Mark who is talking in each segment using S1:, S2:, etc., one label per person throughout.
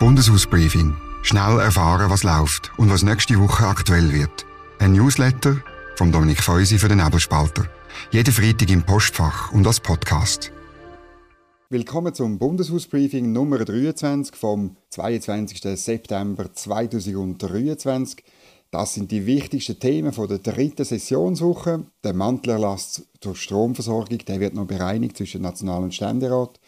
S1: Bundeshausbriefing. Schnell erfahren, was läuft und was nächste Woche aktuell wird. Ein Newsletter von Dominik Feusi für den Nebelspalter. Jeden Freitag im Postfach und als Podcast.
S2: Willkommen zum Bundeshausbriefing Nummer 23 vom 22. September 2023. Das sind die wichtigsten Themen der dritten Sessionswoche. Der Mantelerlass zur Stromversorgung der wird noch bereinigt zwischen National- und Ständerat.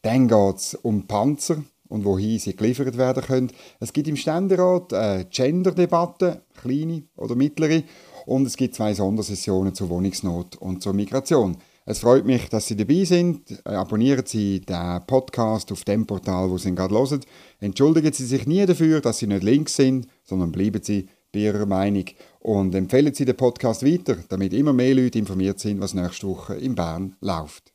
S2: Dann geht es um Panzer und wohin sie geliefert werden können. Es gibt im Ständerat eine Gender-Debatte, kleine oder mittlere, und es gibt zwei Sondersessionen zur Wohnungsnot und zur Migration. Es freut mich, dass Sie dabei sind. Abonnieren Sie den Podcast auf dem Portal, wo Sie ihn gerade hören. Entschuldigen Sie sich nie dafür, dass Sie nicht links sind, sondern bleiben Sie bei Ihrer Meinung. Und empfehlen Sie den Podcast weiter, damit immer mehr Leute informiert sind, was nächste Woche in Bern läuft.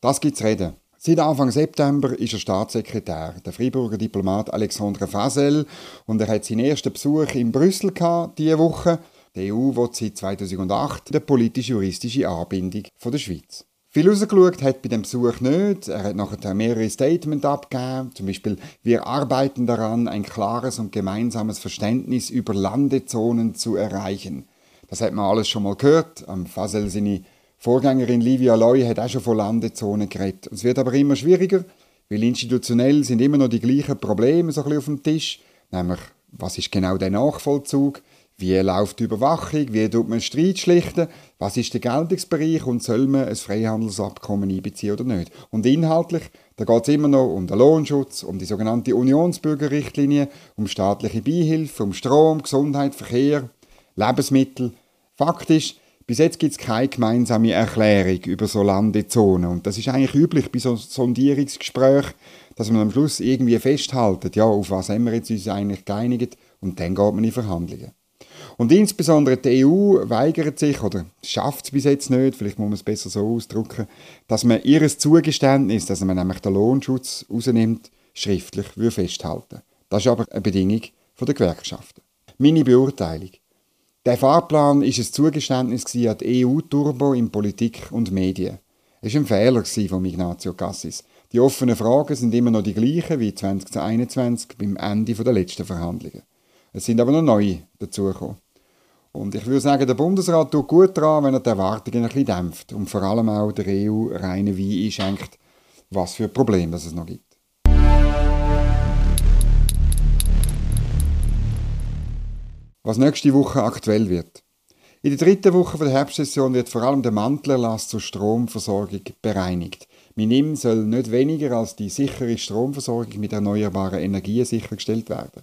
S2: Das gibt's reden. Seit Anfang September ist er Staatssekretär, der Freiburger Diplomat Alexandre Fasel, und er hat seinen ersten Besuch in Brüssel diese Woche. Die EU will seit 2008 die politisch-juristische Anbindung von der Schweiz. Viel rausgeschaut hat bei dem Besuch nicht. Er hat nachher mehrere Statements abgegeben. Zum Beispiel, wir arbeiten daran, ein klares und gemeinsames Verständnis über Landezonen zu erreichen. Das hat man alles schon mal gehört. Am Fasel seine Vorgängerin Livia Loy hat auch schon von Landezonen geredet. Es wird aber immer schwieriger, weil institutionell sind immer noch die gleichen Probleme so auf dem Tisch. Nämlich, was ist genau der Nachvollzug? Wie läuft die Überwachung? Wie tut man Streit schlichten? Was ist der Geltungsbereich und soll man ein Freihandelsabkommen einbeziehen oder nicht? Und inhaltlich, da geht es immer noch um den Lohnschutz, um die sogenannte Unionsbürgerrichtlinie, um staatliche Beihilfe, um Strom, Gesundheit, Verkehr, Lebensmittel. Faktisch, bis jetzt gibt es keine gemeinsame Erklärung über so Landezonen. Und das ist eigentlich üblich bei so Sondierungsgesprächen, dass man am Schluss irgendwie festhaltet, ja, auf was haben wir jetzt uns eigentlich geeinigt und dann geht man in Verhandlungen. Und insbesondere die EU weigert sich, oder schafft es bis jetzt nicht, vielleicht muss man es besser so ausdrücken, dass man ihres Zugeständnis, dass man nämlich den Lohnschutz rausnimmt, schriftlich festhalten Das ist aber eine Bedingung der Gewerkschaften. Meine Beurteilung. Der Fahrplan ist ein Zugeständnis an die EU-Turbo in Politik und Medien. Es war ein Fehler von Ignazio Cassis. Die offenen Fragen sind immer noch die gleichen wie 2021 beim Ende der letzten Verhandlungen. Es sind aber noch neue dazugekommen. Und ich würde sagen, der Bundesrat tut gut daran, wenn er die Erwartungen ein bisschen dämpft und vor allem auch der EU reinen Wein einschenkt, was für Probleme es noch gibt. Was nächste Woche aktuell wird. In der dritten Woche der Herbstsession wird vor allem der Mantelerlass zur Stromversorgung bereinigt. Minim soll nicht weniger als die sichere Stromversorgung mit erneuerbaren Energien sichergestellt werden.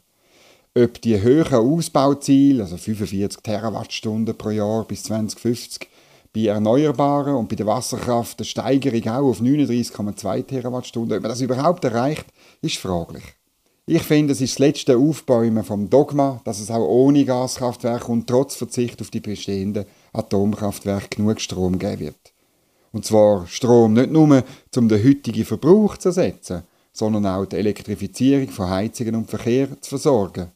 S2: Ob die höheren Ausbauziele, also 45 Terawattstunden pro Jahr bis 2050, bei Erneuerbaren und bei der Wasserkraft eine Steigerung auch auf 39,2 Terawattstunden, ob man das überhaupt erreicht, ist fraglich. Ich finde, es ist das letzte Aufbäumen vom Dogma, dass es auch ohne Gaskraftwerke und trotz Verzicht auf die bestehenden Atomkraftwerke genug Strom geben wird. Und zwar Strom nicht nur, um den heutigen Verbrauch zu ersetzen, sondern auch die Elektrifizierung von Heizungen und Verkehr zu versorgen.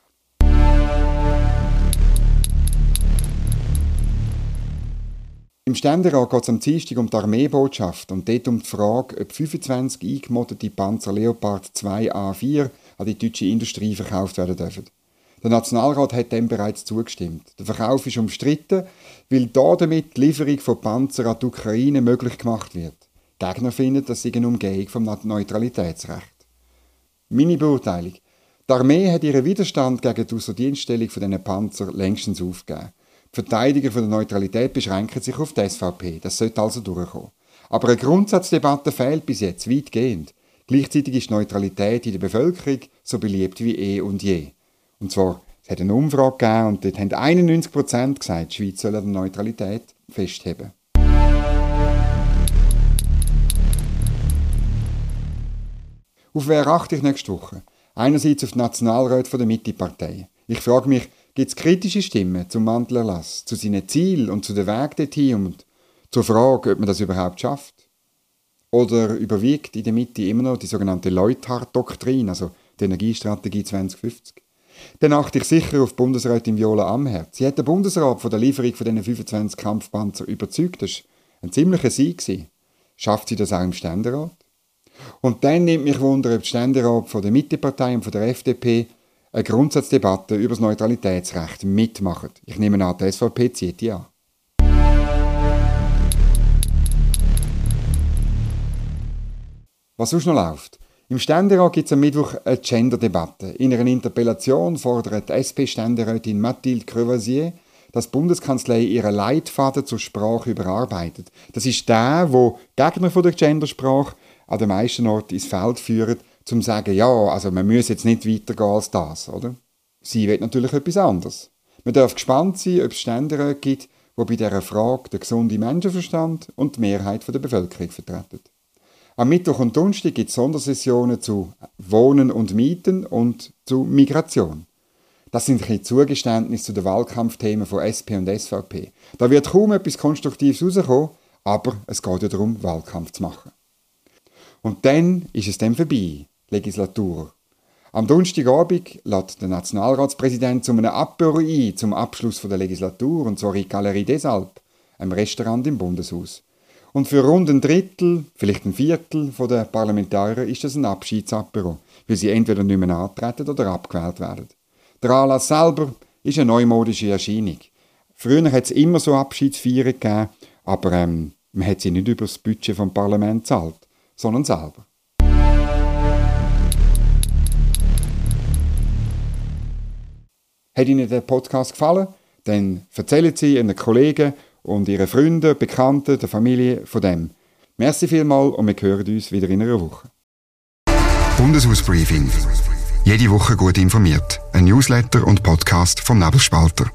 S2: Im Ständerat geht es am Dienstag um die Armeebotschaft und dort um die Frage, ob 25 eingemoddete Panzer Leopard 2A4 an die deutsche Industrie verkauft werden dürfen. Der Nationalrat hat dem bereits zugestimmt. Der Verkauf ist umstritten, weil damit die Lieferung von Panzern an die Ukraine möglich gemacht wird. Die Gegner finden, das sei eine Umgehung vom Neutralitätsrecht. Meine Beurteilung. Die Armee hat ihren Widerstand gegen die Außerdienststellung von diesen Panzern längstens aufgegeben. Die Verteidiger von der Neutralität beschränken sich auf die SVP. Das sollte also durchkommen. Aber eine Grundsatzdebatte fehlt bis jetzt weitgehend. Gleichzeitig ist Neutralität in der Bevölkerung so beliebt wie eh und je. Und zwar, es hat eine Umfrage gegeben und dort haben 91 Prozent gesagt, die Schweiz soll an Neutralität festheben. Auf wer achte ich nächste Woche? Einerseits auf die Nationalräte der Mitte-Partei. Ich frage mich, gibt es kritische Stimmen zum Mantelerlass, zu seinen Zielen und zu den Weg dorthin und zur Frage, ob man das überhaupt schafft? Oder überwiegt in der Mitte immer noch die sogenannte Leuthard-Doktrin, also die Energiestrategie 2050? Dann achte ich sicher auf Bundesrätin Viola Amherd. Sie hat den Bundesrat von der Lieferung von diesen 25 Kampfpanzer überzeugt. Das war ein ziemlicher Sieg. Schafft sie das auch im Ständerat? Und dann nimmt mich Wunder, ob der Ständerat von der Mittepartei und von der FDP eine Grundsatzdebatte über das Neutralitätsrecht mitmachen. Ich nehme an, die SVP zieht die an. Was sonst noch läuft? Im Ständerat gibt es am Mittwoch eine Gender-Debatte. In einer Interpellation fordert SP-Ständerätin Mathilde Crevassier, dass die Bundeskanzlei ihren Leitfaden zur Sprache überarbeitet. Das ist der, wo Gegner von der Gendersprache an den meisten Orten ins Feld führen, zum zu sagen, ja, also man muss jetzt nicht weitergehen als das, oder? Sie will natürlich etwas anderes. Man darf gespannt sein, ob es Ständeräte gibt, die bei dieser Frage den gesunden Menschenverstand und die Mehrheit der Bevölkerung vertreten. Am Mittwoch und Donnerstag gibt es Sondersessionen zu Wohnen und Mieten und zu Migration. Das sind ein Zugeständnisse zu den Wahlkampfthemen von SP und SVP. Da wird kaum etwas Konstruktives rauskommen, aber es geht ja darum, Wahlkampf zu machen. Und dann ist es dann vorbei, Legislatur. Am Donnerstagabend lädt der Nationalratspräsident zu einem Apero ein zum Abschluss der Legislatur, und zwar in Galerie des Alpes, einem Restaurant im Bundeshaus. Und für rund ein Drittel, vielleicht ein Viertel der Parlamentarier ist das ein Abschiedsapero, weil sie entweder nicht mehr antreten oder abgewählt werden. Der Anlass selber ist eine neumodische Erscheinung. Früher hat es immer so Abschiedsfeiern gegeben, aber ähm, man hat sie nicht über das Budget vom Parlament zahlt, sondern selber. Hat Ihnen der Podcast gefallen? Dann erzählen Sie Ihren Kollegen und Ihren Freunden, Bekannten, der Familie von dem. Merci vielmals und wir hören uns wieder in einer Woche.
S1: Bundeshausbriefing. Jede Woche gut informiert. Ein Newsletter und Podcast vom Nebelspalter.